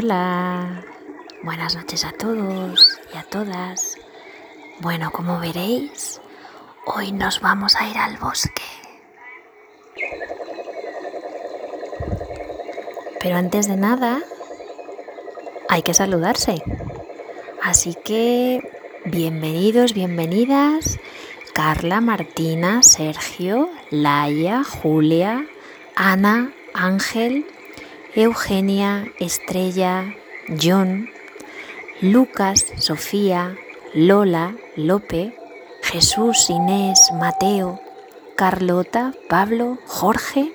Hola, buenas noches a todos y a todas. Bueno, como veréis, hoy nos vamos a ir al bosque. Pero antes de nada, hay que saludarse. Así que, bienvenidos, bienvenidas, Carla, Martina, Sergio, Laia, Julia, Ana, Ángel, Eugenia, Estrella, John, Lucas, Sofía, Lola, Lope, Jesús, Inés, Mateo, Carlota, Pablo, Jorge,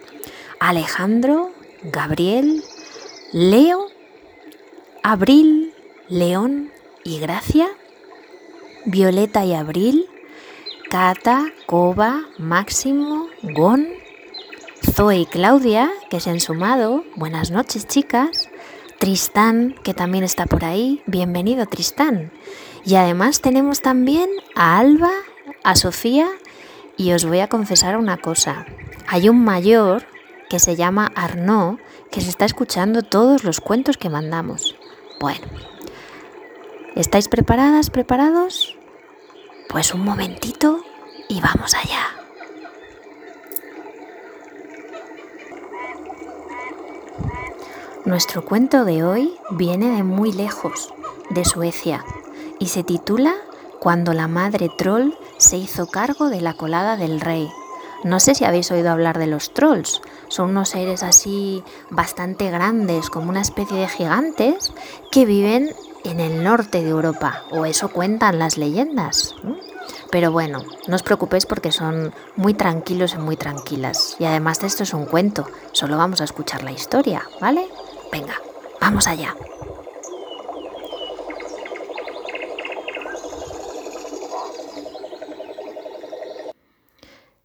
Alejandro, Gabriel, Leo, Abril, León y Gracia, Violeta y Abril, Cata, Coba, Máximo, Gon, Zoe y Claudia, que se han sumado. Buenas noches, chicas. Tristán, que también está por ahí. Bienvenido, Tristán. Y además tenemos también a Alba, a Sofía, y os voy a confesar una cosa. Hay un mayor que se llama Arnaud, que se está escuchando todos los cuentos que mandamos. Bueno, ¿estáis preparadas, preparados? Pues un momentito y vamos allá. Nuestro cuento de hoy viene de muy lejos, de Suecia, y se titula Cuando la madre troll se hizo cargo de la colada del rey. No sé si habéis oído hablar de los trolls. Son unos seres así bastante grandes, como una especie de gigantes, que viven en el norte de Europa, o eso cuentan las leyendas. Pero bueno, no os preocupéis porque son muy tranquilos y muy tranquilas. Y además de esto es un cuento, solo vamos a escuchar la historia, ¿vale? Venga, vamos allá.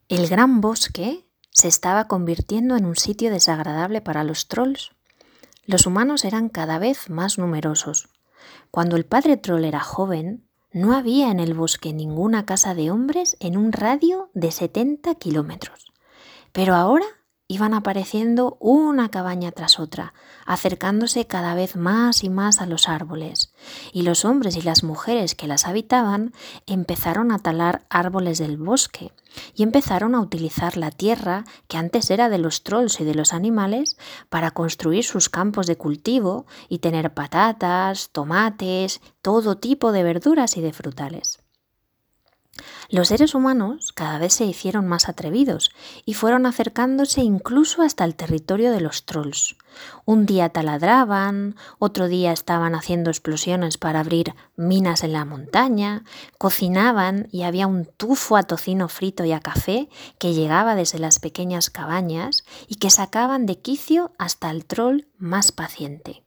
El gran bosque se estaba convirtiendo en un sitio desagradable para los trolls. Los humanos eran cada vez más numerosos. Cuando el padre troll era joven, no había en el bosque ninguna casa de hombres en un radio de 70 kilómetros. Pero ahora iban apareciendo una cabaña tras otra, acercándose cada vez más y más a los árboles, y los hombres y las mujeres que las habitaban empezaron a talar árboles del bosque y empezaron a utilizar la tierra que antes era de los trolls y de los animales para construir sus campos de cultivo y tener patatas, tomates, todo tipo de verduras y de frutales. Los seres humanos cada vez se hicieron más atrevidos y fueron acercándose incluso hasta el territorio de los trolls. Un día taladraban, otro día estaban haciendo explosiones para abrir minas en la montaña, cocinaban y había un tufo a tocino frito y a café que llegaba desde las pequeñas cabañas y que sacaban de quicio hasta el troll más paciente.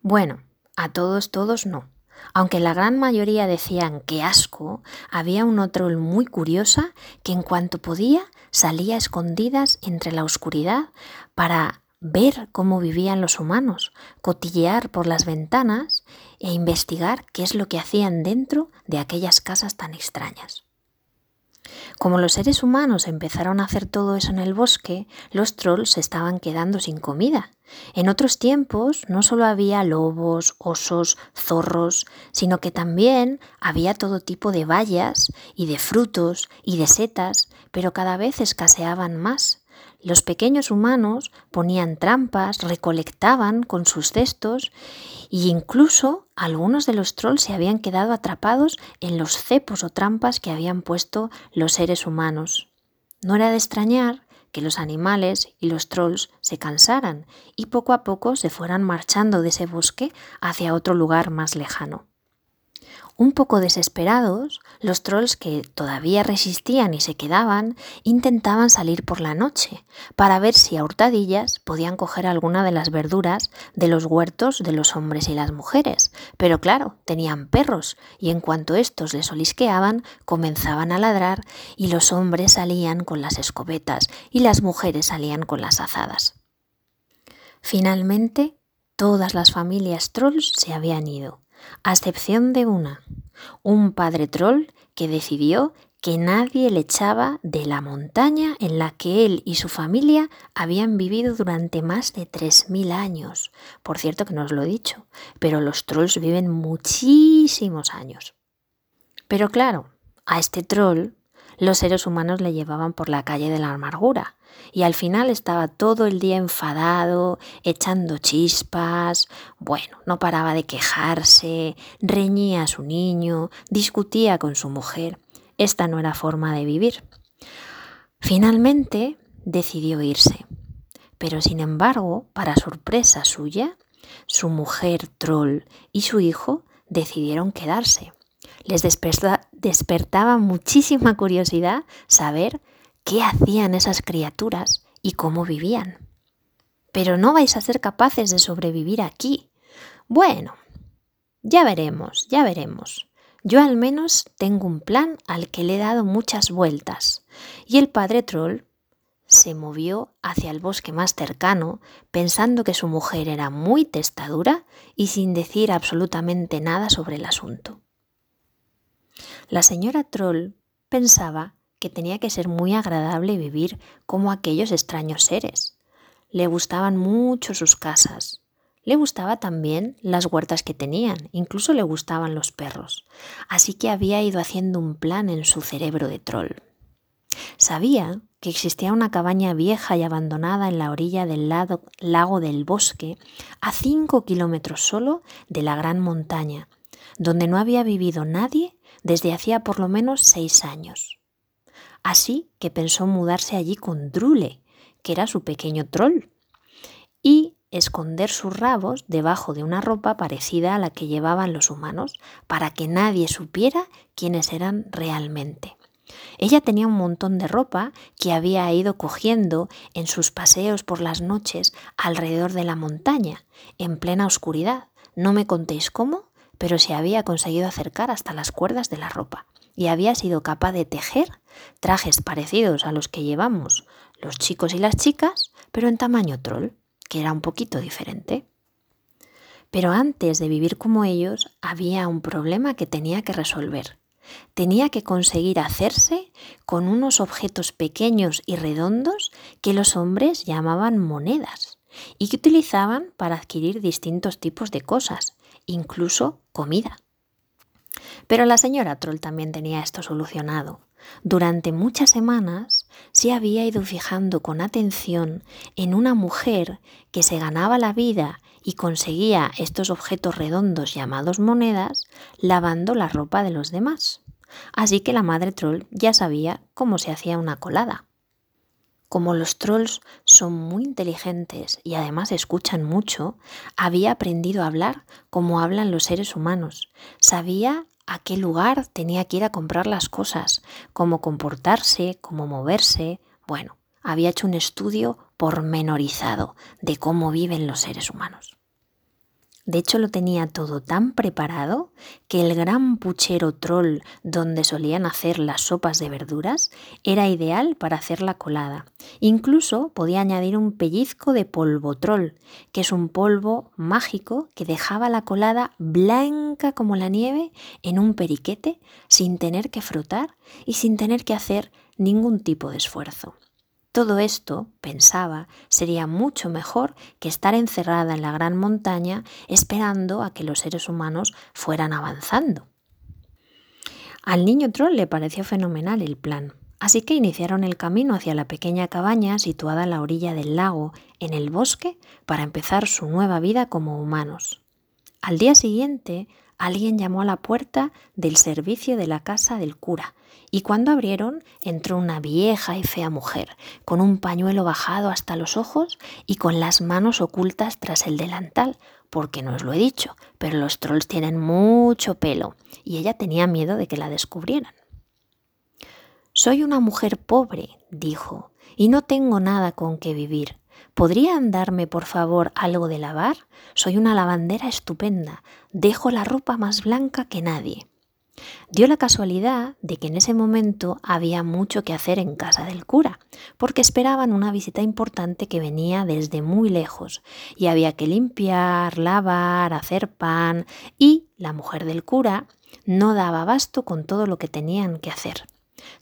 Bueno, a todos, todos no. Aunque la gran mayoría decían que asco, había una troll muy curiosa que en cuanto podía salía escondidas entre la oscuridad para ver cómo vivían los humanos, cotillear por las ventanas e investigar qué es lo que hacían dentro de aquellas casas tan extrañas. Como los seres humanos empezaron a hacer todo eso en el bosque, los trolls se estaban quedando sin comida. En otros tiempos no solo había lobos, osos, zorros, sino que también había todo tipo de bayas y de frutos y de setas, pero cada vez escaseaban más. Los pequeños humanos ponían trampas, recolectaban con sus cestos y incluso algunos de los trolls se habían quedado atrapados en los cepos o trampas que habían puesto los seres humanos. No era de extrañar que los animales y los trolls se cansaran y poco a poco se fueran marchando de ese bosque hacia otro lugar más lejano. Un poco desesperados, los trolls que todavía resistían y se quedaban intentaban salir por la noche para ver si a hurtadillas podían coger alguna de las verduras de los huertos de los hombres y las mujeres. Pero claro, tenían perros y en cuanto estos les olisqueaban comenzaban a ladrar y los hombres salían con las escopetas y las mujeres salían con las azadas. Finalmente, todas las familias trolls se habían ido a excepción de una, un padre troll que decidió que nadie le echaba de la montaña en la que él y su familia habían vivido durante más de 3.000 años. Por cierto que no os lo he dicho, pero los trolls viven muchísimos años. Pero claro, a este troll los seres humanos le llevaban por la calle de la amargura y al final estaba todo el día enfadado, echando chispas, bueno, no paraba de quejarse, reñía a su niño, discutía con su mujer. Esta no era forma de vivir. Finalmente decidió irse, pero sin embargo, para sorpresa suya, su mujer troll y su hijo decidieron quedarse. Les despertaba muchísima curiosidad saber qué hacían esas criaturas y cómo vivían. Pero no vais a ser capaces de sobrevivir aquí. Bueno, ya veremos, ya veremos. Yo al menos tengo un plan al que le he dado muchas vueltas. Y el padre Troll se movió hacia el bosque más cercano, pensando que su mujer era muy testadura y sin decir absolutamente nada sobre el asunto. La señora Troll pensaba que tenía que ser muy agradable vivir como aquellos extraños seres. Le gustaban mucho sus casas. Le gustaba también las huertas que tenían, incluso le gustaban los perros. Así que había ido haciendo un plan en su cerebro de troll. Sabía que existía una cabaña vieja y abandonada en la orilla del lago del bosque, a cinco kilómetros solo de la gran montaña, donde no había vivido nadie desde hacía por lo menos seis años. Así que pensó mudarse allí con Drule, que era su pequeño troll, y esconder sus rabos debajo de una ropa parecida a la que llevaban los humanos, para que nadie supiera quiénes eran realmente. Ella tenía un montón de ropa que había ido cogiendo en sus paseos por las noches alrededor de la montaña, en plena oscuridad. No me contéis cómo, pero se había conseguido acercar hasta las cuerdas de la ropa y había sido capaz de tejer trajes parecidos a los que llevamos los chicos y las chicas, pero en tamaño troll, que era un poquito diferente. Pero antes de vivir como ellos, había un problema que tenía que resolver. Tenía que conseguir hacerse con unos objetos pequeños y redondos que los hombres llamaban monedas y que utilizaban para adquirir distintos tipos de cosas, incluso comida. Pero la señora Troll también tenía esto solucionado. Durante muchas semanas se había ido fijando con atención en una mujer que se ganaba la vida y conseguía estos objetos redondos llamados monedas lavando la ropa de los demás. Así que la madre troll ya sabía cómo se hacía una colada. Como los trolls son muy inteligentes y además escuchan mucho, había aprendido a hablar como hablan los seres humanos. Sabía a qué lugar tenía que ir a comprar las cosas, cómo comportarse, cómo moverse. Bueno, había hecho un estudio pormenorizado de cómo viven los seres humanos. De hecho, lo tenía todo tan preparado que el gran puchero troll donde solían hacer las sopas de verduras era ideal para hacer la colada. Incluso podía añadir un pellizco de polvo troll, que es un polvo mágico que dejaba la colada blanca como la nieve en un periquete sin tener que frotar y sin tener que hacer ningún tipo de esfuerzo. Todo esto, pensaba, sería mucho mejor que estar encerrada en la gran montaña esperando a que los seres humanos fueran avanzando. Al niño troll le pareció fenomenal el plan, así que iniciaron el camino hacia la pequeña cabaña situada en la orilla del lago, en el bosque, para empezar su nueva vida como humanos. Al día siguiente, alguien llamó a la puerta del servicio de la casa del cura y cuando abrieron entró una vieja y fea mujer, con un pañuelo bajado hasta los ojos y con las manos ocultas tras el delantal, porque no os lo he dicho, pero los trolls tienen mucho pelo y ella tenía miedo de que la descubrieran. Soy una mujer pobre, dijo, y no tengo nada con que vivir. ¿Podrían darme, por favor, algo de lavar? Soy una lavandera estupenda. Dejo la ropa más blanca que nadie. Dio la casualidad de que en ese momento había mucho que hacer en casa del cura, porque esperaban una visita importante que venía desde muy lejos, y había que limpiar, lavar, hacer pan, y la mujer del cura no daba abasto con todo lo que tenían que hacer.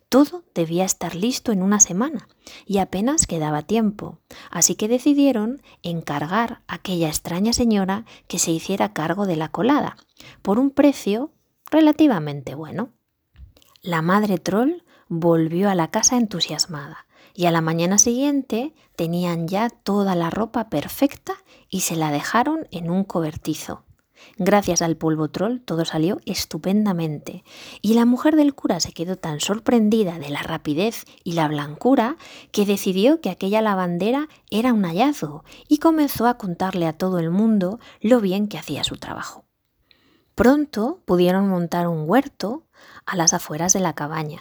Todo debía estar listo en una semana y apenas quedaba tiempo, así que decidieron encargar a aquella extraña señora que se hiciera cargo de la colada, por un precio relativamente bueno. La madre troll volvió a la casa entusiasmada y a la mañana siguiente tenían ya toda la ropa perfecta y se la dejaron en un cobertizo. Gracias al polvo troll todo salió estupendamente y la mujer del cura se quedó tan sorprendida de la rapidez y la blancura que decidió que aquella lavandera era un hallazgo y comenzó a contarle a todo el mundo lo bien que hacía su trabajo. Pronto pudieron montar un huerto a las afueras de la cabaña.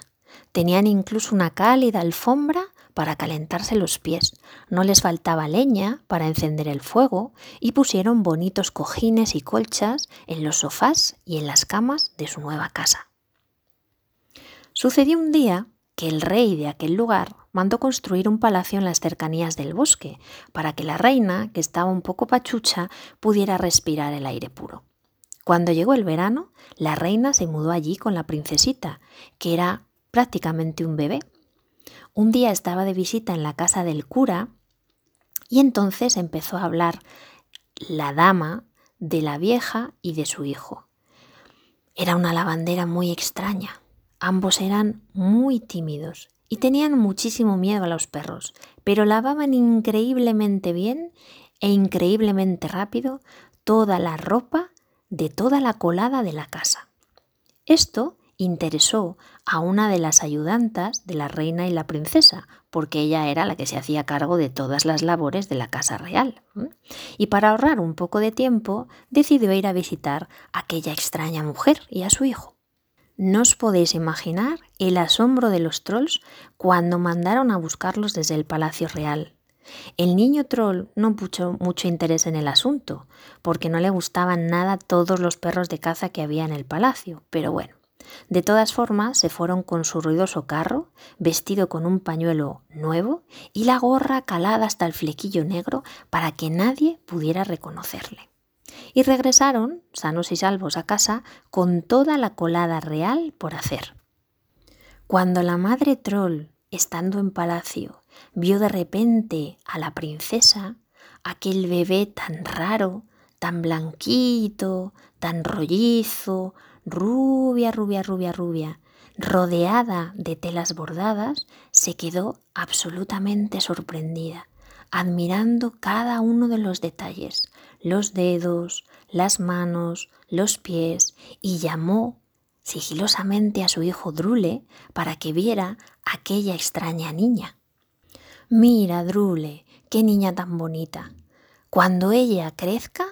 Tenían incluso una cálida alfombra para calentarse los pies, no les faltaba leña para encender el fuego y pusieron bonitos cojines y colchas en los sofás y en las camas de su nueva casa. Sucedió un día que el rey de aquel lugar mandó construir un palacio en las cercanías del bosque para que la reina, que estaba un poco pachucha, pudiera respirar el aire puro. Cuando llegó el verano, la reina se mudó allí con la princesita, que era prácticamente un bebé, un día estaba de visita en la casa del cura y entonces empezó a hablar la dama de la vieja y de su hijo. Era una lavandera muy extraña. Ambos eran muy tímidos y tenían muchísimo miedo a los perros, pero lavaban increíblemente bien e increíblemente rápido toda la ropa de toda la colada de la casa. Esto interesó a una de las ayudantas de la reina y la princesa, porque ella era la que se hacía cargo de todas las labores de la casa real. Y para ahorrar un poco de tiempo, decidió ir a visitar a aquella extraña mujer y a su hijo. No os podéis imaginar el asombro de los trolls cuando mandaron a buscarlos desde el palacio real. El niño troll no puso mucho interés en el asunto, porque no le gustaban nada todos los perros de caza que había en el palacio, pero bueno, de todas formas, se fueron con su ruidoso carro, vestido con un pañuelo nuevo y la gorra calada hasta el flequillo negro para que nadie pudiera reconocerle. Y regresaron, sanos y salvos, a casa con toda la colada real por hacer. Cuando la madre troll, estando en palacio, vio de repente a la princesa, aquel bebé tan raro, tan blanquito, tan rollizo, rubia, rubia, rubia, rubia, rodeada de telas bordadas, se quedó absolutamente sorprendida, admirando cada uno de los detalles, los dedos, las manos, los pies, y llamó sigilosamente a su hijo Drule para que viera aquella extraña niña. Mira, Drule, qué niña tan bonita. Cuando ella crezca,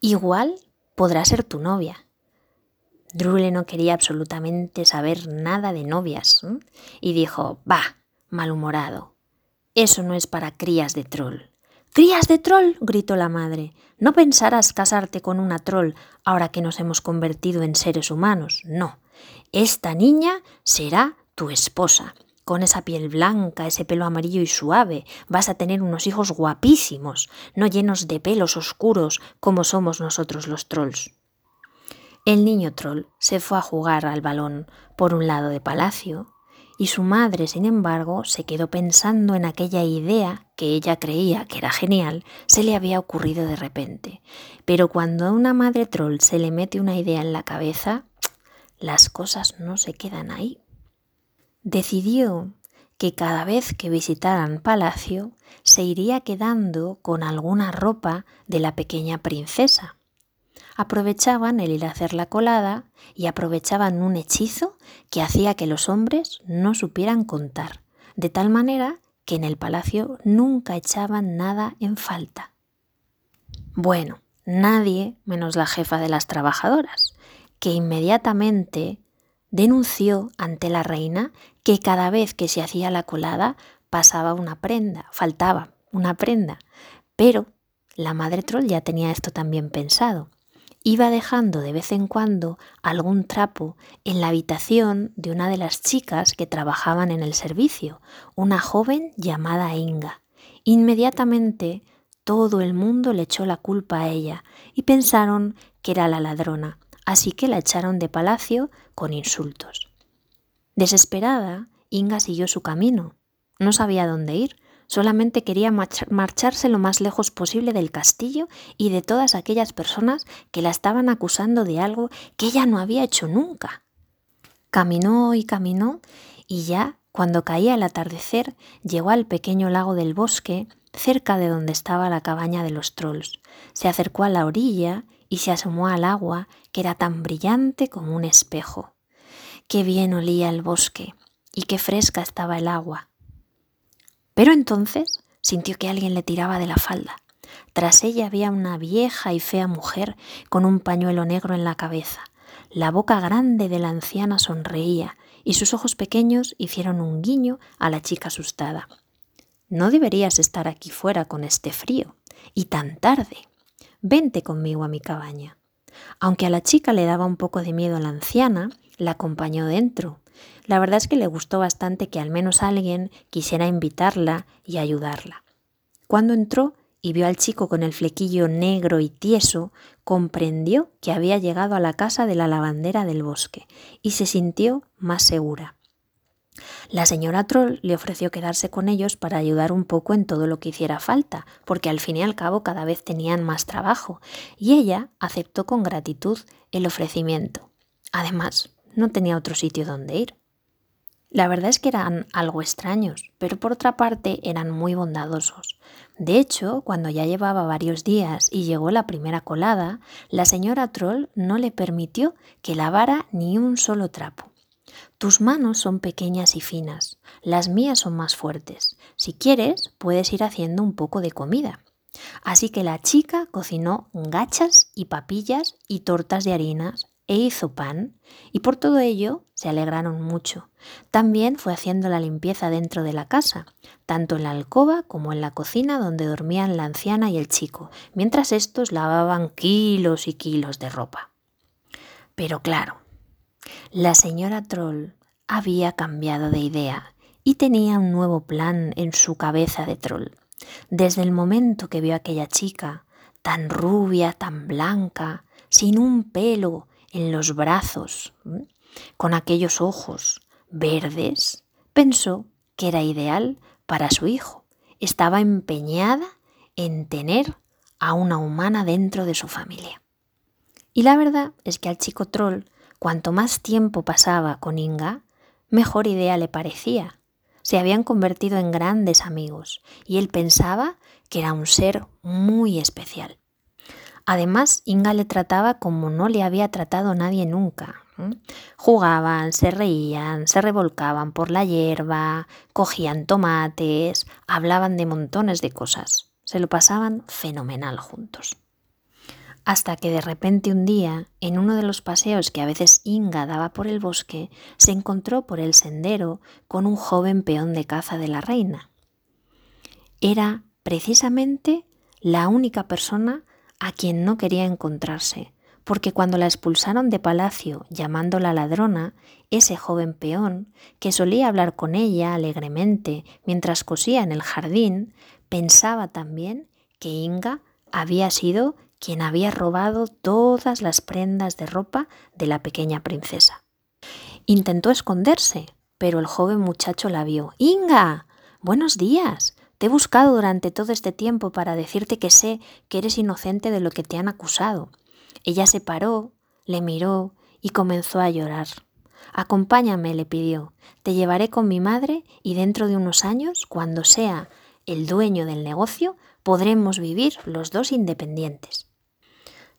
igual podrá ser tu novia. Drule no quería absolutamente saber nada de novias y dijo, bah, malhumorado, eso no es para crías de troll. ¡Crías de troll! gritó la madre. No pensarás casarte con una troll ahora que nos hemos convertido en seres humanos. No. Esta niña será tu esposa. Con esa piel blanca, ese pelo amarillo y suave, vas a tener unos hijos guapísimos, no llenos de pelos oscuros como somos nosotros los trolls. El niño troll se fue a jugar al balón por un lado de palacio y su madre, sin embargo, se quedó pensando en aquella idea que ella creía que era genial, se le había ocurrido de repente. Pero cuando a una madre troll se le mete una idea en la cabeza, las cosas no se quedan ahí. Decidió que cada vez que visitaran palacio se iría quedando con alguna ropa de la pequeña princesa aprovechaban el ir a hacer la colada y aprovechaban un hechizo que hacía que los hombres no supieran contar, de tal manera que en el palacio nunca echaban nada en falta. Bueno, nadie menos la jefa de las trabajadoras, que inmediatamente denunció ante la reina que cada vez que se hacía la colada pasaba una prenda, faltaba una prenda, pero la madre troll ya tenía esto también pensado iba dejando de vez en cuando algún trapo en la habitación de una de las chicas que trabajaban en el servicio, una joven llamada Inga. Inmediatamente todo el mundo le echó la culpa a ella y pensaron que era la ladrona, así que la echaron de palacio con insultos. Desesperada, Inga siguió su camino. No sabía dónde ir, solamente quería marcharse lo más lejos posible del castillo y de todas aquellas personas que la estaban acusando de algo que ella no había hecho nunca. Caminó y caminó y ya, cuando caía el atardecer, llegó al pequeño lago del bosque, cerca de donde estaba la cabaña de los trolls. Se acercó a la orilla y se asomó al agua, que era tan brillante como un espejo. Qué bien olía el bosque y qué fresca estaba el agua. Pero entonces sintió que alguien le tiraba de la falda. Tras ella había una vieja y fea mujer con un pañuelo negro en la cabeza. La boca grande de la anciana sonreía y sus ojos pequeños hicieron un guiño a la chica asustada. No deberías estar aquí fuera con este frío. Y tan tarde. Vente conmigo a mi cabaña. Aunque a la chica le daba un poco de miedo a la anciana, la acompañó dentro. La verdad es que le gustó bastante que al menos alguien quisiera invitarla y ayudarla. Cuando entró y vio al chico con el flequillo negro y tieso, comprendió que había llegado a la casa de la lavandera del bosque y se sintió más segura. La señora Troll le ofreció quedarse con ellos para ayudar un poco en todo lo que hiciera falta, porque al fin y al cabo cada vez tenían más trabajo, y ella aceptó con gratitud el ofrecimiento. Además, no tenía otro sitio donde ir. La verdad es que eran algo extraños, pero por otra parte eran muy bondadosos. De hecho, cuando ya llevaba varios días y llegó la primera colada, la señora Troll no le permitió que lavara ni un solo trapo. Tus manos son pequeñas y finas, las mías son más fuertes. Si quieres, puedes ir haciendo un poco de comida. Así que la chica cocinó gachas y papillas y tortas de harinas e hizo pan, y por todo ello se alegraron mucho. También fue haciendo la limpieza dentro de la casa, tanto en la alcoba como en la cocina donde dormían la anciana y el chico, mientras estos lavaban kilos y kilos de ropa. Pero claro, la señora Troll había cambiado de idea y tenía un nuevo plan en su cabeza de troll. Desde el momento que vio a aquella chica, tan rubia, tan blanca, sin un pelo en los brazos, con aquellos ojos verdes, pensó que era ideal para su hijo. Estaba empeñada en tener a una humana dentro de su familia. Y la verdad es que al chico troll, cuanto más tiempo pasaba con Inga, mejor idea le parecía. Se habían convertido en grandes amigos y él pensaba que era un ser muy especial. Además, Inga le trataba como no le había tratado nadie nunca. Jugaban, se reían, se revolcaban por la hierba, cogían tomates, hablaban de montones de cosas. Se lo pasaban fenomenal juntos. Hasta que de repente un día, en uno de los paseos que a veces Inga daba por el bosque, se encontró por el sendero con un joven peón de caza de la reina. Era precisamente la única persona a quien no quería encontrarse, porque cuando la expulsaron de palacio llamándola ladrona, ese joven peón, que solía hablar con ella alegremente mientras cosía en el jardín, pensaba también que Inga había sido quien había robado todas las prendas de ropa de la pequeña princesa. Intentó esconderse, pero el joven muchacho la vio. Inga. Buenos días. Te he buscado durante todo este tiempo para decirte que sé que eres inocente de lo que te han acusado. Ella se paró, le miró y comenzó a llorar. Acompáñame, le pidió. Te llevaré con mi madre y dentro de unos años, cuando sea el dueño del negocio, podremos vivir los dos independientes.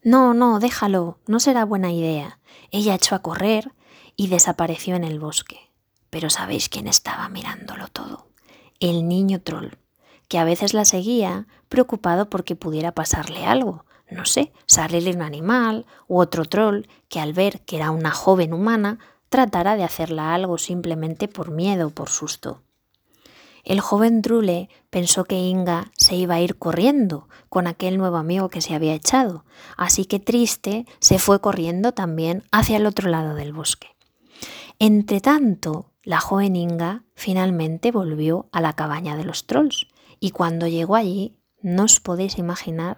No, no, déjalo, no será buena idea. Ella echó a correr y desapareció en el bosque. Pero ¿sabéis quién estaba mirándolo todo? El niño troll que a veces la seguía preocupado porque pudiera pasarle algo, no sé, salirle un animal u otro troll que al ver que era una joven humana tratara de hacerla algo simplemente por miedo o por susto. El joven Drule pensó que Inga se iba a ir corriendo con aquel nuevo amigo que se había echado, así que triste se fue corriendo también hacia el otro lado del bosque. Entretanto, la joven Inga finalmente volvió a la cabaña de los trolls y cuando llegó allí no os podéis imaginar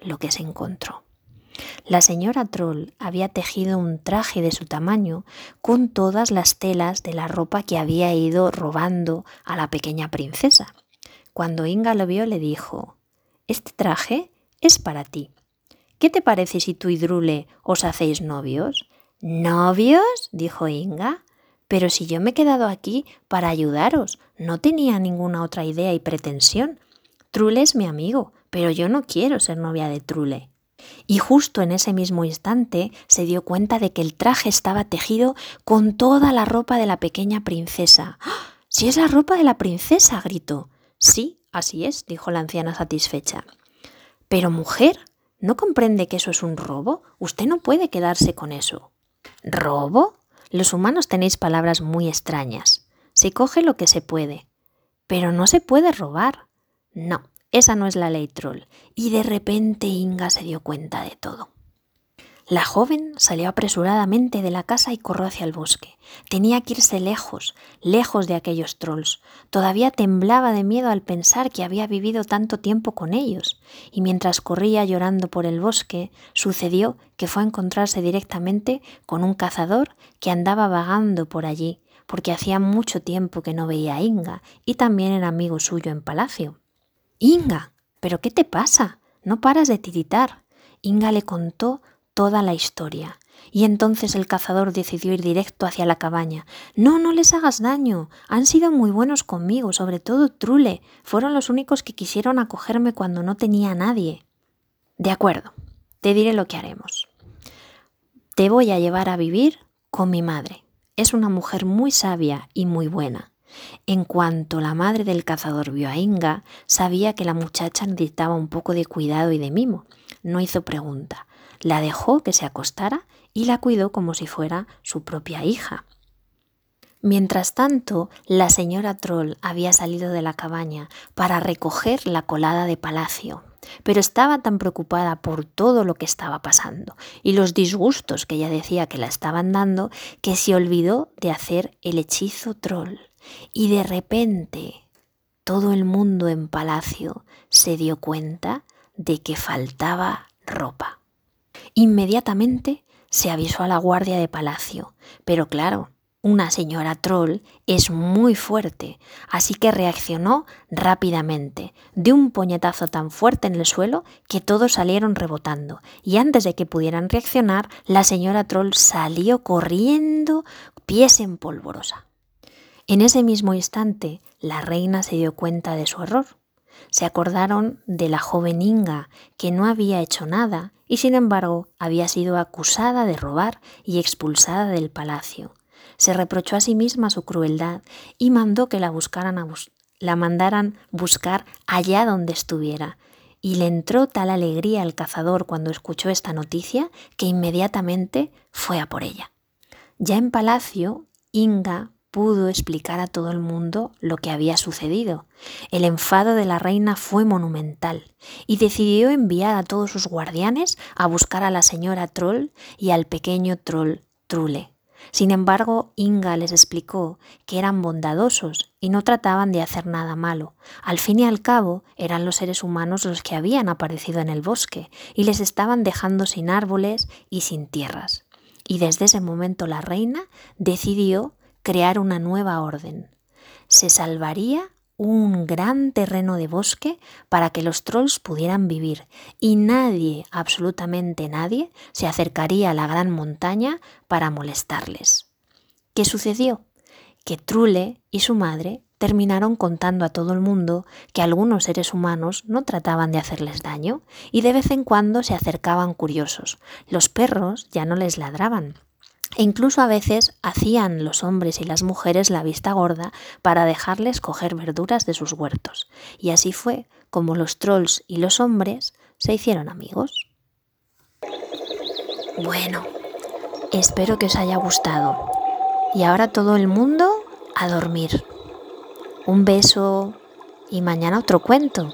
lo que se encontró. La señora Troll había tejido un traje de su tamaño con todas las telas de la ropa que había ido robando a la pequeña princesa. Cuando Inga lo vio le dijo, Este traje es para ti. ¿Qué te parece si tú y Drule os hacéis novios? ¿Novios? dijo Inga. Pero si yo me he quedado aquí para ayudaros, no tenía ninguna otra idea y pretensión. Trule es mi amigo, pero yo no quiero ser novia de Trule. Y justo en ese mismo instante se dio cuenta de que el traje estaba tejido con toda la ropa de la pequeña princesa. ¡Ah! ¡Si es la ropa de la princesa! gritó. Sí, así es, dijo la anciana satisfecha. Pero mujer, ¿no comprende que eso es un robo? Usted no puede quedarse con eso. ¿Robo? Los humanos tenéis palabras muy extrañas. Se coge lo que se puede. Pero no se puede robar. No, esa no es la ley troll. Y de repente Inga se dio cuenta de todo. La joven salió apresuradamente de la casa y corrió hacia el bosque. Tenía que irse lejos, lejos de aquellos trolls. Todavía temblaba de miedo al pensar que había vivido tanto tiempo con ellos. Y mientras corría llorando por el bosque, sucedió que fue a encontrarse directamente con un cazador que andaba vagando por allí, porque hacía mucho tiempo que no veía a Inga y también era amigo suyo en palacio. Inga, ¿pero qué te pasa? No paras de tiritar. Inga le contó toda la historia. Y entonces el cazador decidió ir directo hacia la cabaña. No, no les hagas daño. Han sido muy buenos conmigo, sobre todo Trule. Fueron los únicos que quisieron acogerme cuando no tenía nadie. De acuerdo, te diré lo que haremos. Te voy a llevar a vivir con mi madre. Es una mujer muy sabia y muy buena. En cuanto la madre del cazador vio a Inga, sabía que la muchacha necesitaba un poco de cuidado y de mimo. No hizo pregunta. La dejó que se acostara y la cuidó como si fuera su propia hija. Mientras tanto, la señora Troll había salido de la cabaña para recoger la colada de palacio, pero estaba tan preocupada por todo lo que estaba pasando y los disgustos que ella decía que la estaban dando que se olvidó de hacer el hechizo Troll. Y de repente todo el mundo en palacio se dio cuenta de que faltaba ropa. Inmediatamente se avisó a la guardia de palacio, pero claro, una señora troll es muy fuerte, así que reaccionó rápidamente, de un puñetazo tan fuerte en el suelo que todos salieron rebotando, y antes de que pudieran reaccionar, la señora troll salió corriendo, pies en polvorosa. En ese mismo instante, la reina se dio cuenta de su error. Se acordaron de la joven Inga, que no había hecho nada y sin embargo había sido acusada de robar y expulsada del palacio. Se reprochó a sí misma su crueldad y mandó que la buscaran la mandaran buscar allá donde estuviera. Y le entró tal alegría al cazador cuando escuchó esta noticia que inmediatamente fue a por ella. Ya en palacio, Inga pudo explicar a todo el mundo lo que había sucedido. El enfado de la reina fue monumental y decidió enviar a todos sus guardianes a buscar a la señora Troll y al pequeño Troll Trule. Sin embargo, Inga les explicó que eran bondadosos y no trataban de hacer nada malo. Al fin y al cabo, eran los seres humanos los que habían aparecido en el bosque y les estaban dejando sin árboles y sin tierras. Y desde ese momento la reina decidió crear una nueva orden. Se salvaría un gran terreno de bosque para que los trolls pudieran vivir y nadie, absolutamente nadie, se acercaría a la gran montaña para molestarles. ¿Qué sucedió? Que Trule y su madre terminaron contando a todo el mundo que algunos seres humanos no trataban de hacerles daño y de vez en cuando se acercaban curiosos. Los perros ya no les ladraban, e incluso a veces hacían los hombres y las mujeres la vista gorda para dejarles coger verduras de sus huertos. Y así fue como los trolls y los hombres se hicieron amigos. Bueno, espero que os haya gustado. Y ahora todo el mundo a dormir. Un beso y mañana otro cuento.